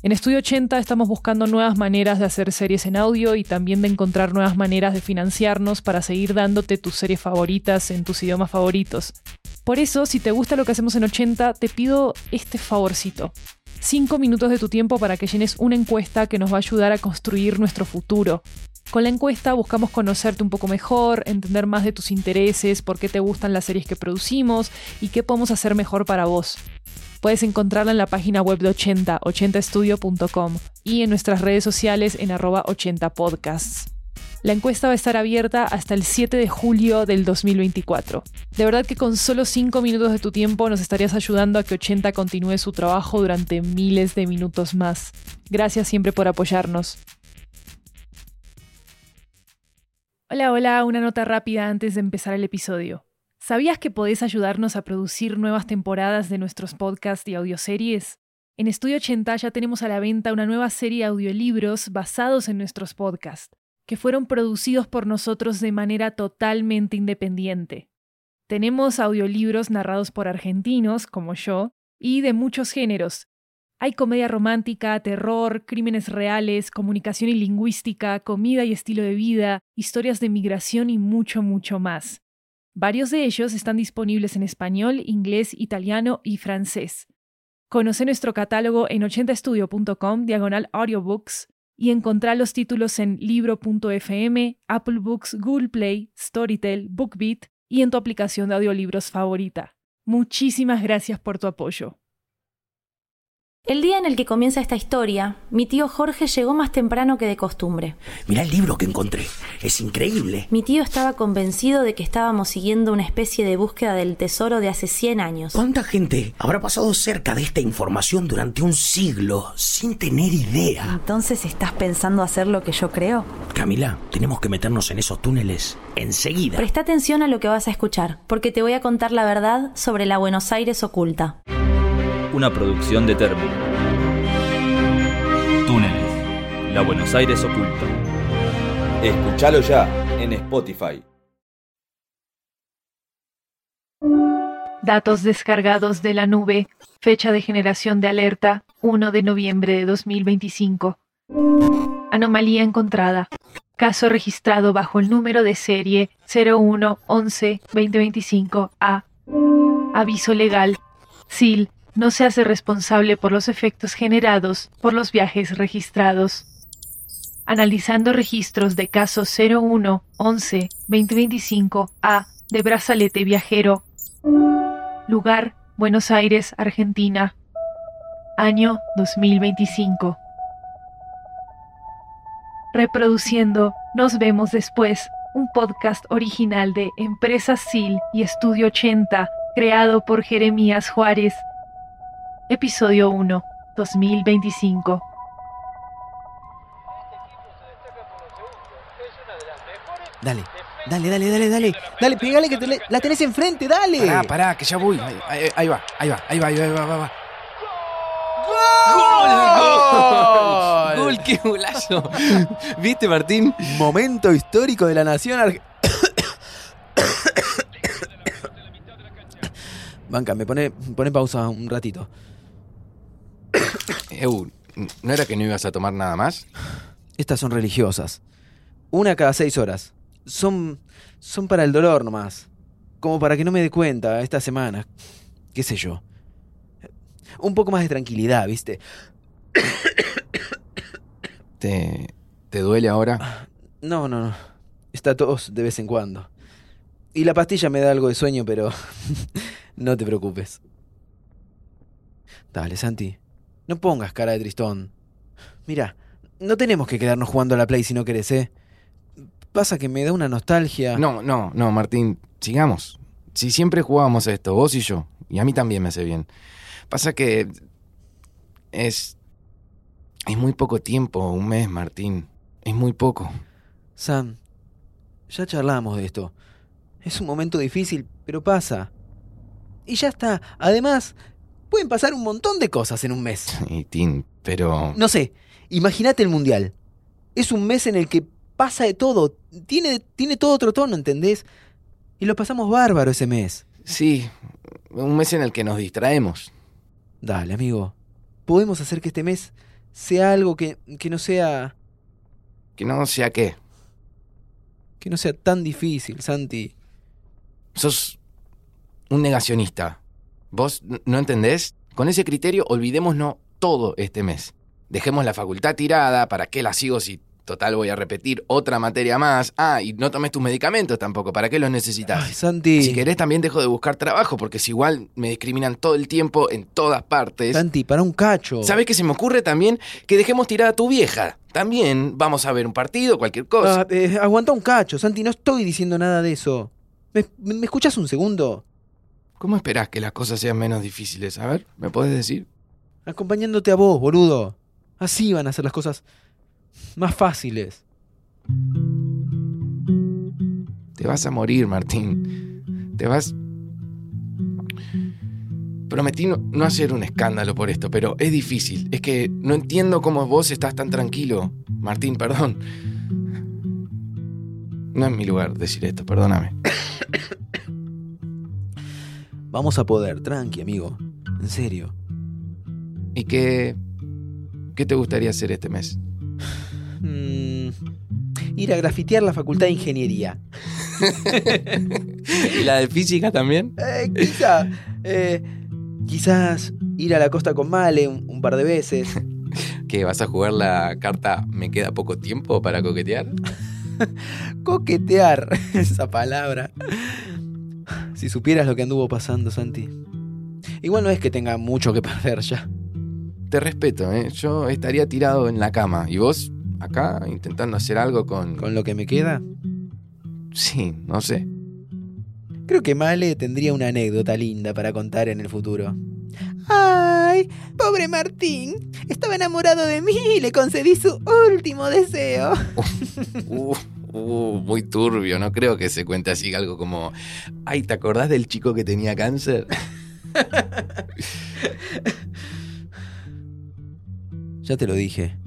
En Estudio 80 estamos buscando nuevas maneras de hacer series en audio y también de encontrar nuevas maneras de financiarnos para seguir dándote tus series favoritas en tus idiomas favoritos. Por eso, si te gusta lo que hacemos en 80, te pido este favorcito. 5 minutos de tu tiempo para que llenes una encuesta que nos va a ayudar a construir nuestro futuro. Con la encuesta buscamos conocerte un poco mejor, entender más de tus intereses, por qué te gustan las series que producimos y qué podemos hacer mejor para vos. Puedes encontrarla en la página web de 80, 80estudio.com y en nuestras redes sociales en arroba 80podcasts. La encuesta va a estar abierta hasta el 7 de julio del 2024. De verdad que con solo 5 minutos de tu tiempo nos estarías ayudando a que 80 continúe su trabajo durante miles de minutos más. Gracias siempre por apoyarnos. Hola, hola, una nota rápida antes de empezar el episodio. ¿Sabías que podés ayudarnos a producir nuevas temporadas de nuestros podcasts y audioseries? En Estudio 80 ya tenemos a la venta una nueva serie de audiolibros basados en nuestros podcasts, que fueron producidos por nosotros de manera totalmente independiente. Tenemos audiolibros narrados por argentinos, como yo, y de muchos géneros. Hay comedia romántica, terror, crímenes reales, comunicación y lingüística, comida y estilo de vida, historias de migración y mucho, mucho más. Varios de ellos están disponibles en español, inglés, italiano y francés. Conoce nuestro catálogo en 80estudio.com diagonal audiobooks y encontrá los títulos en libro.fm, Apple Books, Google Play, Storytel, BookBeat y en tu aplicación de audiolibros favorita. Muchísimas gracias por tu apoyo. El día en el que comienza esta historia, mi tío Jorge llegó más temprano que de costumbre. Mira el libro que encontré. Es increíble. Mi tío estaba convencido de que estábamos siguiendo una especie de búsqueda del tesoro de hace 100 años. ¿Cuánta gente habrá pasado cerca de esta información durante un siglo sin tener idea? Entonces, ¿estás pensando hacer lo que yo creo? Camila, tenemos que meternos en esos túneles enseguida. Presta atención a lo que vas a escuchar, porque te voy a contar la verdad sobre la Buenos Aires oculta una producción de Termo. Túneles, la Buenos Aires oculta. Escúchalo ya en Spotify. Datos descargados de la nube. Fecha de generación de alerta 1 de noviembre de 2025. Anomalía encontrada. Caso registrado bajo el número de serie 0111 2025 A. Aviso legal. SIL no se hace responsable por los efectos generados por los viajes registrados. Analizando registros de caso 01 11 2025 A de brazalete viajero. Lugar Buenos Aires, Argentina. Año 2025. Reproduciendo Nos vemos después, un podcast original de Empresa SIL y Estudio 80, creado por Jeremías Juárez Episodio 1, 2025. Dale, dale, dale, dale, dale. Dale, pegale que te la tenés enfrente, dale. Pará, pará, que ya voy. Ahí, ahí, va, ahí va, ahí va, ahí va, ahí va, va. ¡Gol! ¡Gol! ¡Gol! ¡Qué golazo! ¿Viste, Martín? Momento histórico de la nación argentina. Banca, me pone, pone pausa un ratito. Eu, ¿no era que no ibas a tomar nada más? Estas son religiosas. Una cada seis horas. Son. son para el dolor nomás. Como para que no me dé cuenta esta semana. ¿Qué sé yo? Un poco más de tranquilidad, ¿viste? ¿Te. ¿Te duele ahora? No, no, no. Está tos de vez en cuando. Y la pastilla me da algo de sueño, pero. no te preocupes. Dale, Santi. No pongas cara de tristón. Mira, no tenemos que quedarnos jugando a la Play si no querés, ¿eh? Pasa que me da una nostalgia. No, no, no, Martín, sigamos. Si siempre jugábamos esto, vos y yo, y a mí también me hace bien. Pasa que es es muy poco tiempo, un mes, Martín. Es muy poco. Sam, ya charlamos de esto. Es un momento difícil, pero pasa. Y ya está. Además, Pueden pasar un montón de cosas en un mes. Y Tim, pero... No sé, imagínate el Mundial. Es un mes en el que pasa de todo. Tiene, tiene todo otro tono, ¿entendés? Y lo pasamos bárbaro ese mes. Sí, un mes en el que nos distraemos. Dale, amigo. Podemos hacer que este mes sea algo que, que no sea. Que no sea qué. que no sea tan difícil, Santi. Sos un negacionista. ¿Vos no entendés? Con ese criterio olvidémonos todo este mes. Dejemos la facultad tirada, ¿para qué la sigo si total voy a repetir otra materia más? Ah, y no tomes tus medicamentos tampoco, ¿para qué los necesitas? Ay, Santi. Si querés también dejo de buscar trabajo, porque si igual me discriminan todo el tiempo en todas partes. Santi, para un cacho. ¿Sabés qué se me ocurre también? Que dejemos tirada a tu vieja. También vamos a ver un partido, cualquier cosa. Ah, eh, aguanta un cacho, Santi, no estoy diciendo nada de eso. ¿Me, me escuchas un segundo? ¿Cómo esperás que las cosas sean menos difíciles? A ver, ¿me podés decir? Acompañándote a vos, boludo. Así van a ser las cosas más fáciles. Te vas a morir, Martín. Te vas... Prometí no, no hacer un escándalo por esto, pero es difícil. Es que no entiendo cómo vos estás tan tranquilo. Martín, perdón. No es mi lugar decir esto, perdóname. Vamos a poder, tranqui, amigo. En serio. ¿Y qué... qué te gustaría hacer este mes? Mm, ir a grafitear la facultad de ingeniería. ¿Y la de física también? Eh, quizá. eh, quizás ir a la costa con Male un, un par de veces. ¿Que vas a jugar la carta me queda poco tiempo para coquetear? Coquetear, esa palabra. Si supieras lo que anduvo pasando, Santi. Igual no es que tenga mucho que perder ya. Te respeto, ¿eh? Yo estaría tirado en la cama. ¿Y vos? Acá, intentando hacer algo con... Con lo que me queda, Sí, no sé. creo que Male tendría una anécdota linda para contar en el futuro. ¡Ay! Pobre Martín. Estaba enamorado de mí y le concedí su último deseo. Uh, uh, muy turbio. No creo que se cuente así algo como... Ay, ¿te acordás del chico que tenía cáncer? Ya te lo dije.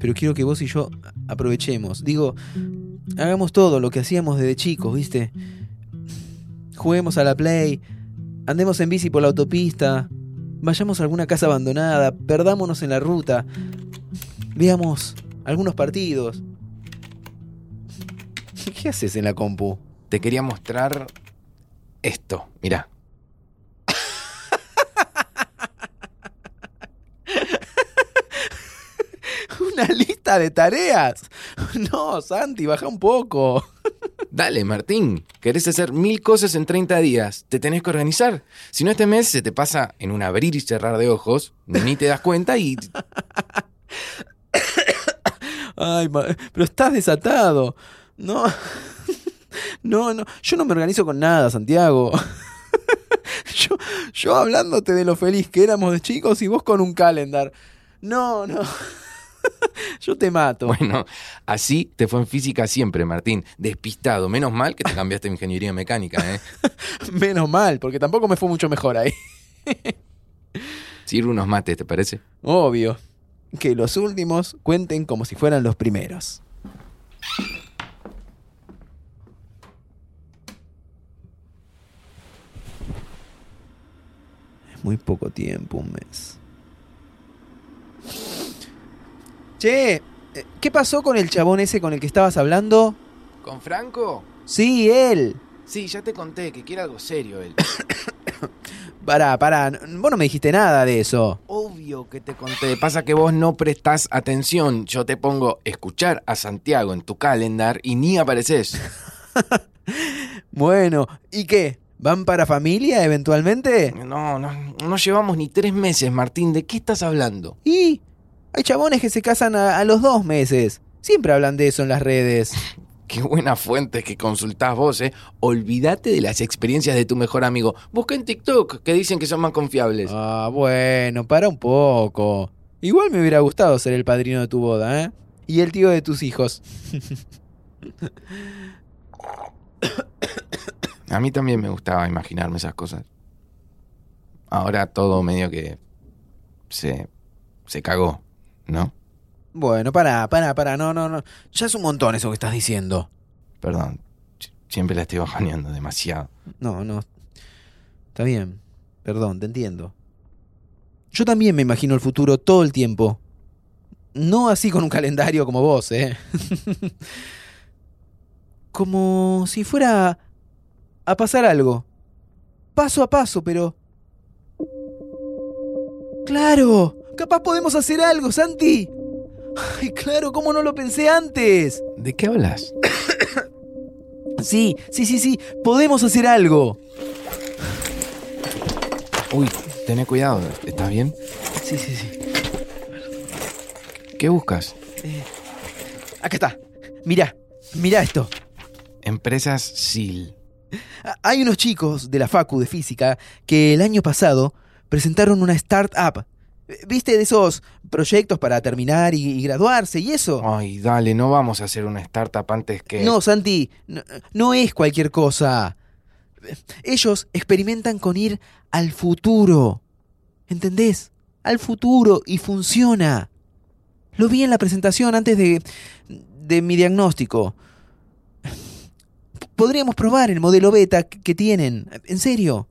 Pero quiero que vos y yo aprovechemos. Digo, hagamos todo lo que hacíamos desde chicos, ¿viste? Juguemos a la play, andemos en bici por la autopista, vayamos a alguna casa abandonada, perdámonos en la ruta, veamos algunos partidos. ¿Qué haces en la compu? Te quería mostrar esto. Mirá. ¿Una lista de tareas? No, Santi, baja un poco. Dale, Martín. Querés hacer mil cosas en 30 días. Te tenés que organizar. Si no, este mes se te pasa en un abrir y cerrar de ojos, ni te das cuenta y... Ay, pero estás desatado. No. No, no. Yo no me organizo con nada, Santiago. Yo, yo hablándote de lo feliz que éramos de chicos y vos con un calendar. No, no. Yo te mato. Bueno, así te fue en física siempre, Martín. Despistado. Menos mal que te cambiaste a ingeniería mecánica, ¿eh? Menos mal, porque tampoco me fue mucho mejor ahí. Sirve unos mates, ¿te parece? Obvio. Que los últimos cuenten como si fueran los primeros. Muy poco tiempo, un mes. Che, eh, ¿qué pasó con el chabón ese con el que estabas hablando? ¿Con Franco? Sí, él. Sí, ya te conté que quiere algo serio él. Pará, pará, vos no me dijiste nada de eso. Obvio que te conté. Pasa que vos no prestás atención. Yo te pongo escuchar a Santiago en tu calendar y ni apareces. Bueno, ¿y qué? ¿Van para familia eventualmente? No, no, no llevamos ni tres meses, Martín. ¿De qué estás hablando? Y hay chabones que se casan a, a los dos meses. Siempre hablan de eso en las redes. Qué buena fuente que consultás vos, ¿eh? Olvídate de las experiencias de tu mejor amigo. Busca en TikTok, que dicen que son más confiables. Ah, bueno, para un poco. Igual me hubiera gustado ser el padrino de tu boda, ¿eh? Y el tío de tus hijos. A mí también me gustaba imaginarme esas cosas. Ahora todo medio que se, se cagó, ¿no? Bueno, pará, pará, pará. No, no, no. Ya es un montón eso que estás diciendo. Perdón, si- siempre la estoy bajoneando demasiado. No, no. Está bien. Perdón, te entiendo. Yo también me imagino el futuro todo el tiempo. No así con un calendario como vos, ¿eh? como si fuera a pasar algo. Paso a paso, pero... ¡Claro! Capaz podemos hacer algo, Santi. Ay, claro, ¿cómo no lo pensé antes? ¿De qué hablas? Sí, sí, sí, sí, podemos hacer algo. Uy, tené cuidado, ¿estás bien? Sí, sí, sí. ¿Qué buscas? Acá está. Mirá, mirá esto. Empresas SIL. Ah, Hay unos chicos de la Facu de Física que el año pasado presentaron una startup. ¿Viste de esos proyectos para terminar y, y graduarse y eso? Ay, dale, no vamos a hacer una startup antes que... No, Santi, no, no es cualquier cosa. Ellos experimentan con ir al futuro. ¿Entendés? Al futuro y funciona. Lo vi en la presentación antes de, de mi diagnóstico. Podríamos probar el modelo beta que tienen. En serio.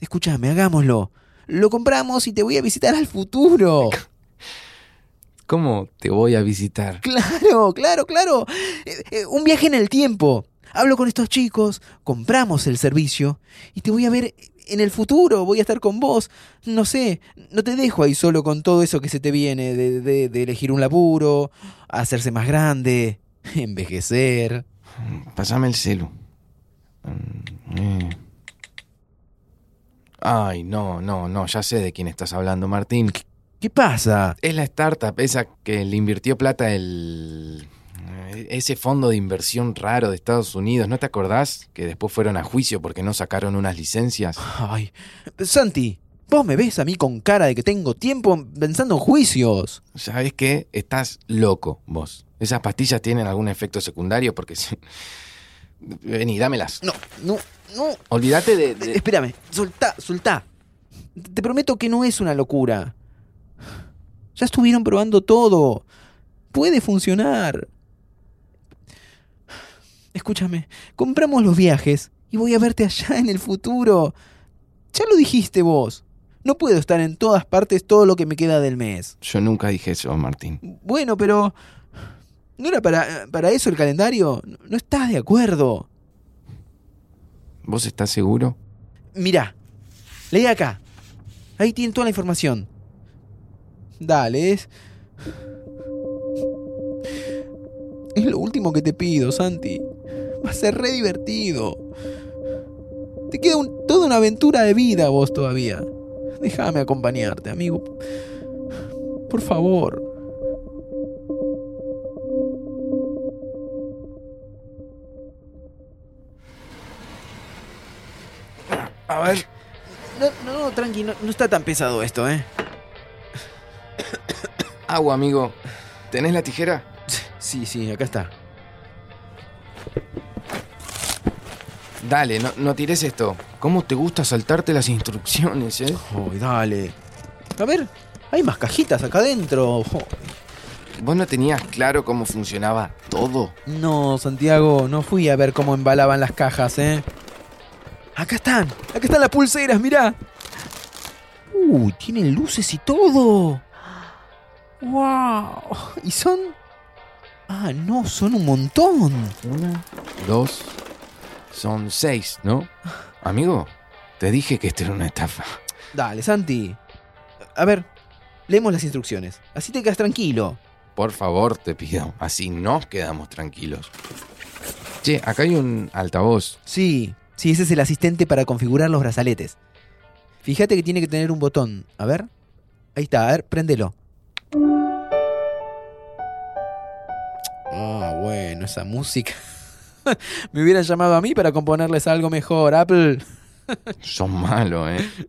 Escúchame, hagámoslo. Lo compramos y te voy a visitar al futuro. ¿Cómo te voy a visitar? Claro, claro, claro. Eh, eh, un viaje en el tiempo. Hablo con estos chicos, compramos el servicio y te voy a ver en el futuro. Voy a estar con vos. No sé, no te dejo ahí solo con todo eso que se te viene de, de- de elegir un laburo, hacerse más grande, envejecer. Pásame el celu. Eh. Ay, no, no, no, ya sé de quién estás hablando, Martín. ¿Qué pasa? Es la startup esa que le invirtió plata el... Ese fondo de inversión raro de Estados Unidos, ¿no te acordás? Que después fueron a juicio porque no sacaron unas licencias. Ay, Santi, vos me ves a mí con cara de que tengo tiempo pensando en juicios. ¿Sabes qué? Estás loco, vos. Esas pastillas tienen algún efecto secundario porque... si- Vení, dámelas. No, no, no. Olvídate de... de- Espérame, soltá, soltá. Te prometo que no es una locura. Ya estuvieron probando todo. Puede funcionar. Escúchame, compramos los viajes y voy a verte allá en el futuro. Ya lo dijiste vos. No puedo estar en todas partes todo lo que me queda del mes. Yo nunca dije eso, Martín. Bueno, pero... ¿No era para, para eso el calendario? ¿No- ¿No estás de acuerdo? ¿Vos estás seguro? Mirá, leí acá. Ahí tienen toda la información. Dale, es. Es lo último que te pido, Santi. Va a ser re divertido. Te queda un- toda una aventura de vida vos todavía. Déjame acompañarte, amigo. Por favor. A ver. No, no, no, tranqui, no, no está tan pesado esto, ¿eh? Agua, amigo. ¿Tenés la tijera? Sí, sí, acá está. Dale, no, no tires esto. ¿Cómo te gusta saltarte las instrucciones, eh? Ay, dale. A ver, hay más cajitas acá adentro. Oh. ¿Vos no tenías claro cómo funcionaba todo? No, Santiago, no fui a ver cómo embalaban las cajas, ¿eh? Acá están, acá están las pulseras, mirá. Uy, tienen luces y todo. ¡Wow! ¿Y son...? Ah, no, son un montón. Una, dos, son seis, ¿no? Amigo, te dije que esto era una estafa. Dale, Santi. A ver, leemos las instrucciones. Así te quedas tranquilo. Por favor, te pido. Así nos quedamos tranquilos. Che, acá hay un altavoz. Sí, sí, ese es el asistente para configurar los brazaletes. Fíjate que tiene que tener un botón. A ver. Ahí está, a ver, préndelo. Ah, bueno, esa música. Me hubieran llamado a mí para componerles algo mejor, Apple. Son malos, ¿eh?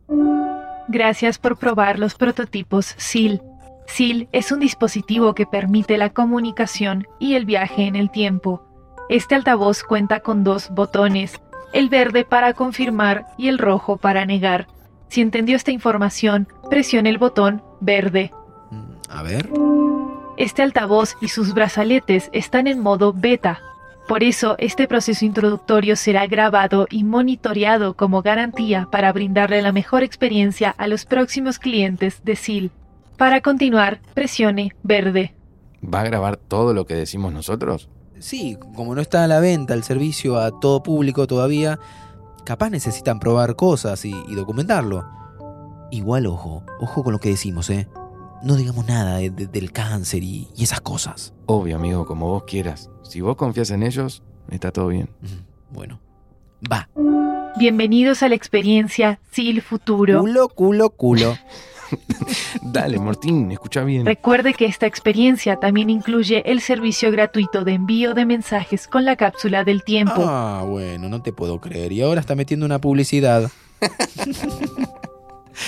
Gracias por probar los prototipos SIL. SIL es un dispositivo que permite la comunicación y el viaje en el tiempo. Este altavoz cuenta con dos botones, el verde para confirmar y el rojo para negar. Si entendió esta información, presione el botón verde. Mm, A ver. Este altavoz y sus brazaletes están en modo beta. Por eso, este proceso introductorio será grabado y monitoreado como garantía para brindarle la mejor experiencia a los próximos clientes de SIL. Para continuar, presione verde. ¿Va a grabar todo lo que decimos nosotros? Sí, como no está a la venta el servicio a todo público todavía, capaz necesitan probar cosas y, y documentarlo. Igual ojo, ojo con lo que decimos, ¿eh? No digamos nada de- de- del cáncer y, y esas cosas. Obvio, amigo, como vos quieras. Si vos confías en ellos, está todo bien. Bueno, va. Bienvenidos a la experiencia SIL Futuro. Culo, culo, culo. Dale, Martín, escucha bien. Recuerde que esta experiencia también incluye el servicio gratuito de envío de mensajes con la cápsula del tiempo. Ah, bueno, no te puedo creer. Y ahora está metiendo una publicidad.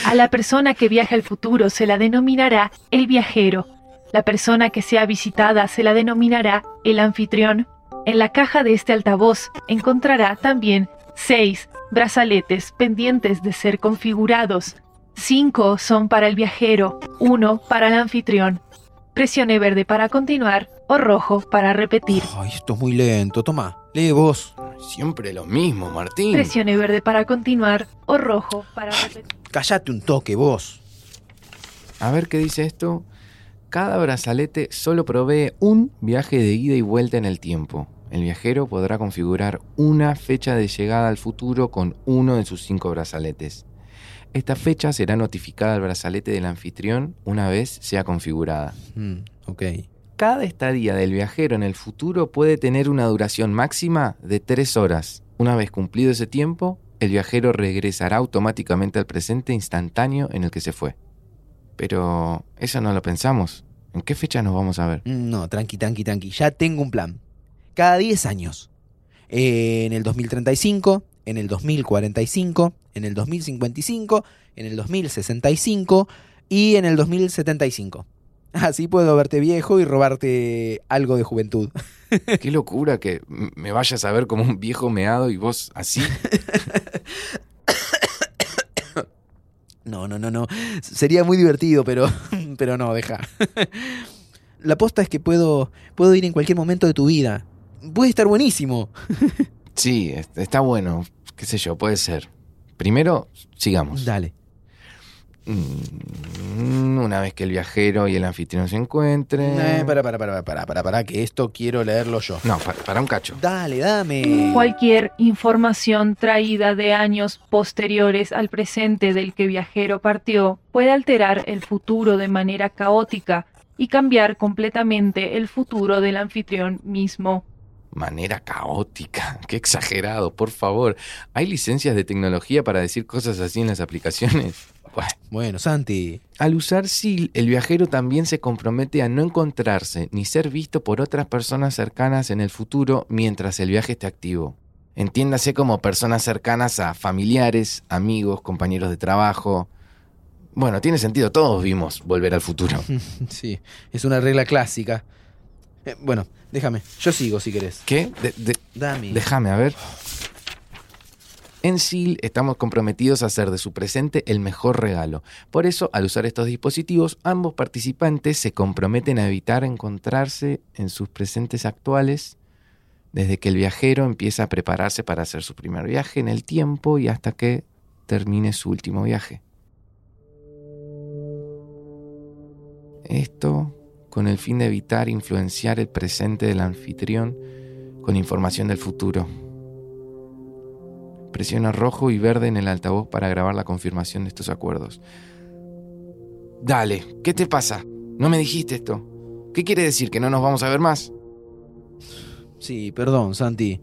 A la persona que viaja al futuro se la denominará el viajero. La persona que sea visitada se la denominará el anfitrión. En la caja de este altavoz encontrará también seis brazaletes pendientes de ser configurados. Cinco son para el viajero, uno para el anfitrión. Presione verde para continuar o rojo para repetir. Ay, esto es muy lento. Toma, lee vos. Siempre lo mismo, Martín. Presione verde para continuar o rojo para repetir. Cállate un toque, vos. A ver qué dice esto. Cada brazalete solo provee un viaje de ida y vuelta en el tiempo. El viajero podrá configurar una fecha de llegada al futuro con uno de sus cinco brazaletes. Esta fecha será notificada al brazalete del anfitrión una vez sea configurada. Mm, ok. Cada estadía del viajero en el futuro puede tener una duración máxima de tres horas. Una vez cumplido ese tiempo, el viajero regresará automáticamente al presente instantáneo en el que se fue. Pero eso no lo pensamos. ¿En qué fecha nos vamos a ver? Mm, No, tranqui, tranqui, tranqui. Ya tengo un plan. Cada 10 años. Eh, en el 2035, en el 2045, en el 2055, en el 2065 y en el 2075. Así puedo verte viejo y robarte algo de juventud. Qué locura que me vayas a ver como un viejo meado y vos así. No, no, no, no. Sería muy divertido, pero, pero no, deja. La posta es que puedo, puedo ir en cualquier momento de tu vida. Puede estar buenísimo. Sí, es- está bueno. Qué sé yo, puede ser. Primero, sigamos. Dale. Mm, Una vez que el viajero y el anfitrión se encuentren. Eh, para, para, para, para, para, para, que esto quiero leerlo yo. No, para, para un cacho. Dale, dame. Cualquier información traída de años posteriores al presente del que viajero partió puede alterar el futuro de manera caótica y cambiar completamente el futuro del anfitrión mismo. Manera caótica. Qué exagerado, por favor. ¿Hay licencias de tecnología para decir cosas así en las aplicaciones? Bueno, Bueno, Santi. Al usar SIL, el viajero también se compromete a no encontrarse ni ser visto por otras personas cercanas en el futuro mientras el viaje esté activo. Entiéndase como personas cercanas a familiares, amigos, compañeros de trabajo. Bueno, tiene sentido, todos vimos volver al futuro. Sí, es una regla clásica. Eh, bueno, déjame. Yo sigo si querés. ¿Qué? De- déjame, a ver. En SIL estamos comprometidos a hacer de su presente el mejor regalo. Por eso, al usar estos dispositivos, ambos participantes se comprometen a evitar encontrarse en sus presentes actuales desde que el viajero empieza a prepararse para hacer su primer viaje en el tiempo y hasta que termine su último viaje. Esto con el fin de evitar influenciar el presente del anfitrión con información del futuro. Presiona rojo y verde en el altavoz para grabar la confirmación de estos acuerdos. Dale, ¿qué te pasa? No me dijiste esto. ¿Qué quiere decir? ¿Que no nos vamos a ver más? Sí, perdón, Santi.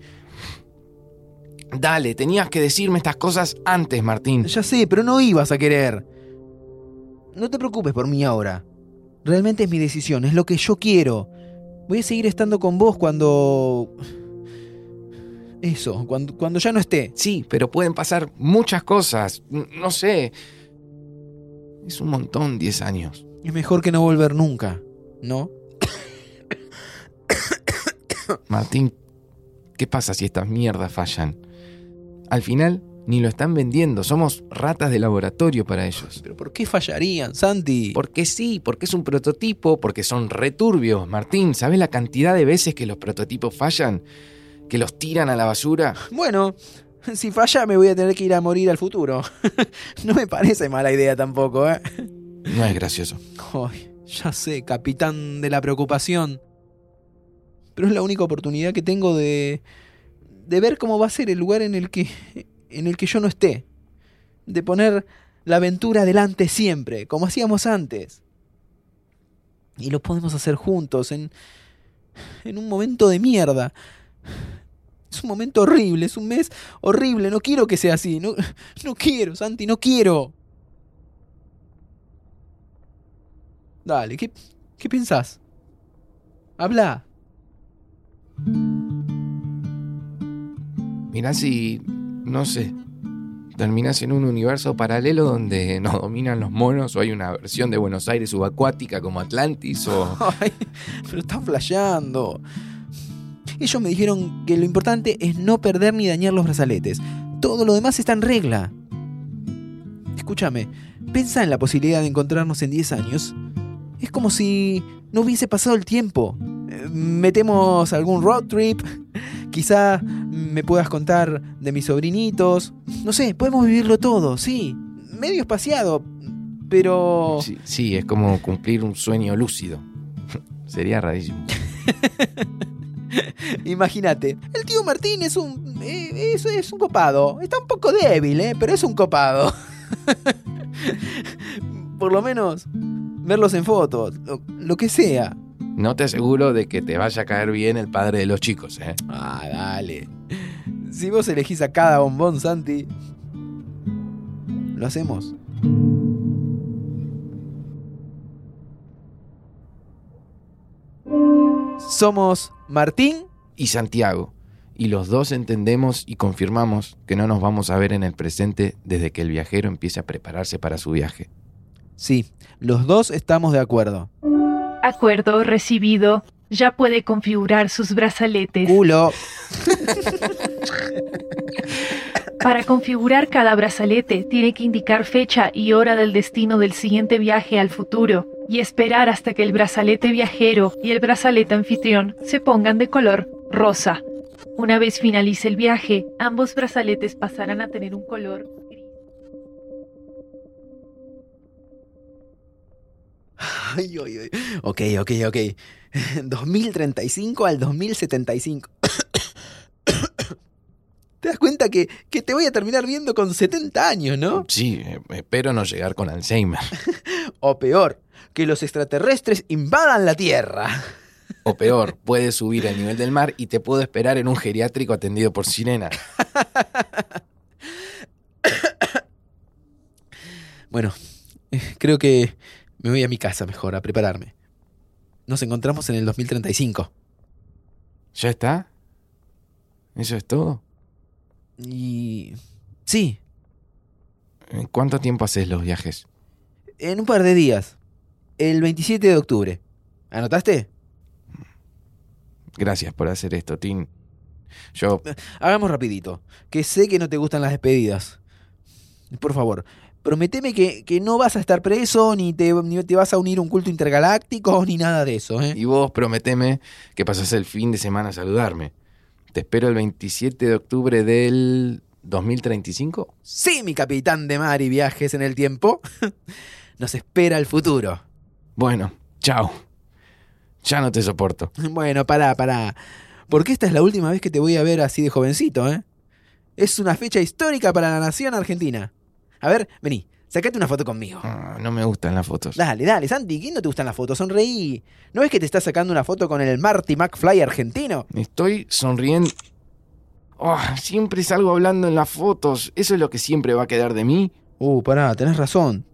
Dale, tenías que decirme estas cosas antes, Martín. Ya sé, pero no ibas a querer. No te preocupes por mí ahora. Realmente es mi decisión, es lo que yo quiero. Voy a seguir estando con vos cuando... Eso, cuando, cuando ya no esté. Sí, pero pueden pasar muchas cosas. No sé. Es un montón 10 años. Es mejor que no volver nunca, ¿no? Martín, ¿qué pasa si estas mierdas fallan? Al final, ni lo están vendiendo. Somos ratas de laboratorio para ellos. ¿Pero por qué fallarían, Santi? Porque sí, porque es un prototipo, porque son returbios. Martín, ¿sabes la cantidad de veces que los prototipos fallan? ¿Que los tiran a la basura? Bueno, si falla me voy a tener que ir a morir al futuro. no me parece mala idea tampoco, ¿eh? No es gracioso. Ay, ya sé, capitán de la preocupación. Pero es la única oportunidad que tengo de de ver cómo va a ser el lugar en el que en el que yo no esté. De poner la aventura adelante siempre, como hacíamos antes. Y lo podemos hacer juntos en en un momento de mierda. Es un momento horrible, es un mes horrible, no quiero que sea así, no, quiero, Santi, no quiero. Dale, ¿qué, qué pensás? Habla. Mirá si, no sé, terminás en un universo paralelo donde nos dominan los monos o hay una versión de Buenos Aires subacuática como Atlantis o... Ay, pero están flasheando. Ellos me dijeron que lo importante es no perder ni dañar los brazaletes. Todo lo demás está en regla. Escúchame, pensa en la posibilidad de encontrarnos en 10 años. Es como si no hubiese pasado el tiempo. Eh, Metemos algún road trip. Quizá me puedas contar de mis sobrinitos. No sé, podemos vivirlo todo, sí. Medio espaciado, pero... Sí, sí, es como cumplir un sueño lúcido. Sería rarísimo. Imagínate, el tío Martín es un. eh, es, es un copado. Está un poco débil, ¿eh? Pero es un copado. Por lo menos, verlos en fotos, lo, lo que sea. No te aseguro de que te vaya a caer bien el padre de los chicos, ¿eh? Ah, dale. Si vos elegís a cada bombón, Santi. Lo hacemos. Somos Martín Y Santiago. Y los dos entendemos y confirmamos que no nos vamos a ver en el presente desde que el viajero empiece a prepararse para su viaje. Sí, los dos estamos de acuerdo. Acuerdo recibido. Ya puede configurar sus brazaletes. Culo. Para configurar cada brazalete, tiene que indicar fecha y hora del destino del siguiente viaje al futuro y esperar hasta que el brazalete viajero y el brazalete anfitrión se pongan de color rosa. Una vez finalice el viaje, ambos brazaletes pasarán a tener un color gris. Ay, ay, ay. Ok, ok, ok. 2035 al 2075. ¿Te das cuenta que, que te voy a terminar viendo con 70 años, no? Sí, eh, espero no llegar con Alzheimer. O peor, que los extraterrestres invadan la Tierra. O peor, puedes subir al nivel del mar y te puedo esperar en un geriátrico atendido por sirena. Bueno, eh, creo que me voy a mi casa mejor a prepararme. Nos encontramos en el 2035. ¿Ya está? ¿Eso es todo? Y... Sí, ¿En ¿Cuánto tiempo haces los viajes? en un par de días. El 27 de octubre. ¿Anotaste? Gracias por hacer esto, Tim. Yo... Hagamos rapidito, que sé que no te gustan las despedidas. Por favor, prometeme que, que no vas a estar preso, ni te, ni te vas a unir a un culto intergaláctico, ni nada de eso, ¿eh? Y vos prometeme que pasas el fin de semana a saludarme. Te espero el 27 de octubre del 2035. Sí, mi capitán de mar y viajes en el tiempo. Nos espera el futuro. Bueno, chao. Ya no te soporto. Bueno, pará, pará. Porque esta es la última vez que te voy a ver así de jovencito, ¿eh? Es una fecha histórica para la nación argentina. A ver, vení, sacate una foto conmigo. Ah, no me gustan las fotos. Dale, dale, Santi, ¿quién no te gustan las fotos? Sonreí. ¿No ves que te estás sacando una foto con el Marty McFly argentino? Estoy sonriendo. Oh, siempre salgo hablando en las fotos. ¿Eso es lo que siempre va a quedar de mí? Uh, pará, tenés razón.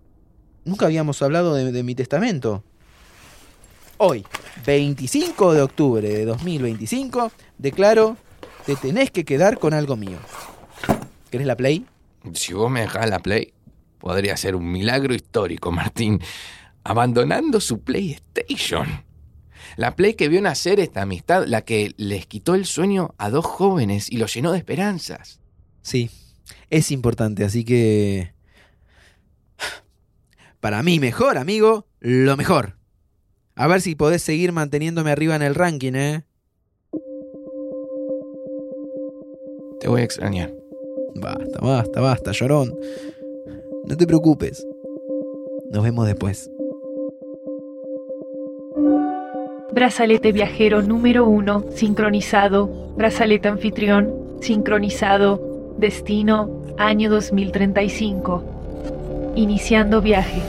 Nunca habíamos hablado de, de mi testamento. Hoy, 25 de octubre de 2025, declaro, te tenés que quedar con algo mío. ¿Querés la play? Si vos me dejás la Play, podría ser un milagro histórico, Martín. Abandonando su PlayStation. La Play que vio nacer esta amistad, la que les quitó el sueño a dos jóvenes y los llenó de esperanzas. Sí, es importante, así que... Para mí mejor, amigo, lo mejor. A ver si podés seguir manteniéndome arriba en el ranking, ¿eh? Te voy a extrañar. Basta, basta, basta, llorón. No te preocupes. Nos vemos después. Brazalete viajero número 1 sincronizado. Brazalete anfitrión sincronizado. Destino año 2035. Iniciando viaje.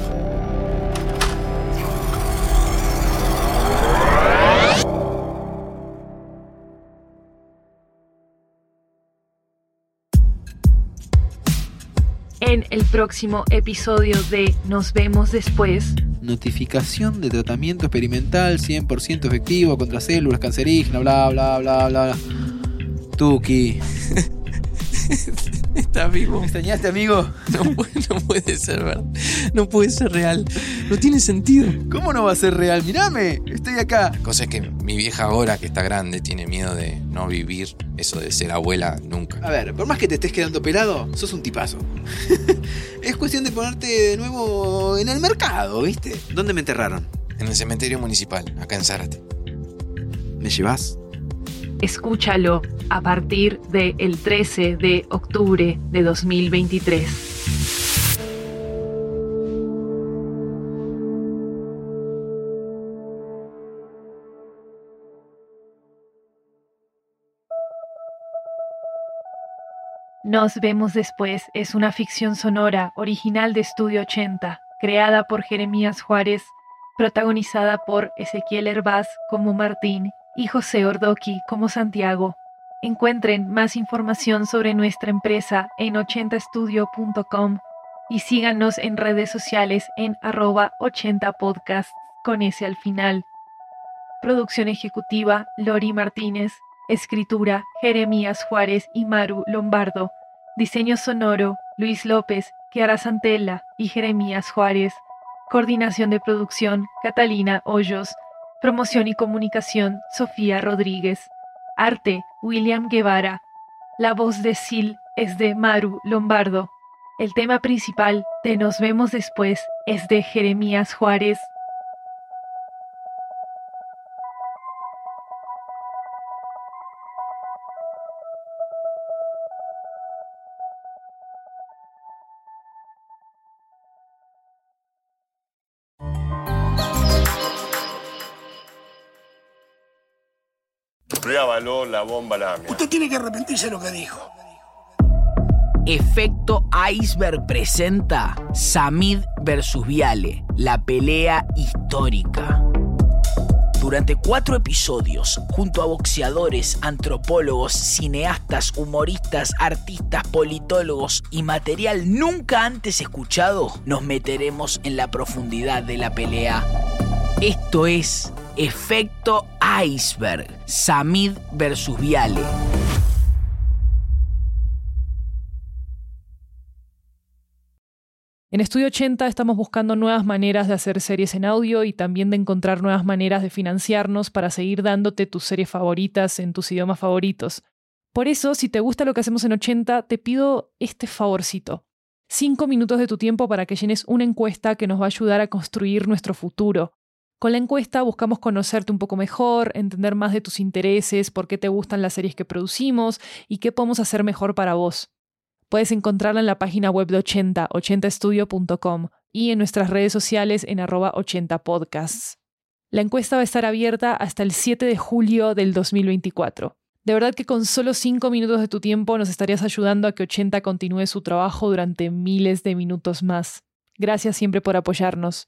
En el próximo episodio de Nos vemos después. Notificación de tratamiento experimental 100% efectivo contra células cancerígenas, bla, bla, bla, bla. Tuki. ¿Estás vivo? ¿Me extrañaste, amigo? No puede, no puede ser verdad. No puede ser real. No tiene sentido. ¿Cómo no va a ser real? Mirame, estoy acá. La cosa es que mi vieja ahora, que está grande, tiene miedo de no vivir eso de ser abuela nunca. A ver, por más que te estés quedando pelado, sos un tipazo. es cuestión de ponerte de nuevo en el mercado, ¿viste? ¿Dónde me enterraron? En el cementerio municipal, acá en Zárate. ¿Me llevas? Escúchalo a partir del 13 de octubre de 2023. Nos vemos después es una ficción sonora original de Estudio 80, creada por Jeremías Juárez, protagonizada por Ezequiel Herbaz como Martín y José Ordoqui como Santiago. Encuentren más información sobre nuestra empresa en 80estudio.com y síganos en redes sociales en arroba 80podcast con ese al final. Producción ejecutiva Lori Martínez. Escritura Jeremías Juárez y Maru Lombardo. Diseño sonoro Luis López, Kiara Santella y Jeremías Juárez. Coordinación de producción Catalina Hoyos. Promoción y comunicación Sofía Rodríguez. Arte William Guevara. La voz de Sil es de Maru Lombardo. El tema principal de Nos vemos después es de Jeremías Juárez. La bomba lamia. Usted tiene que arrepentirse de lo que dijo. Efecto Iceberg presenta Samid versus Viale, la pelea histórica. Durante cuatro episodios, junto a boxeadores, antropólogos, cineastas, humoristas, artistas, politólogos y material nunca antes escuchado, nos meteremos en la profundidad de la pelea. Esto es Efecto Iceberg, Samid versus Viale. En Estudio 80 estamos buscando nuevas maneras de hacer series en audio y también de encontrar nuevas maneras de financiarnos para seguir dándote tus series favoritas en tus idiomas favoritos. Por eso, si te gusta lo que hacemos en 80, te pido este favorcito. Cinco minutos de tu tiempo para que llenes una encuesta que nos va a ayudar a construir nuestro futuro. Con la encuesta buscamos conocerte un poco mejor, entender más de tus intereses, por qué te gustan las series que producimos y qué podemos hacer mejor para vos. Puedes encontrarla en la página web de 80, 80estudio.com y en nuestras redes sociales en arroba 80podcasts. La encuesta va a estar abierta hasta el 7 de julio del 2024. De verdad que con solo 5 minutos de tu tiempo nos estarías ayudando a que 80 continúe su trabajo durante miles de minutos más. Gracias siempre por apoyarnos.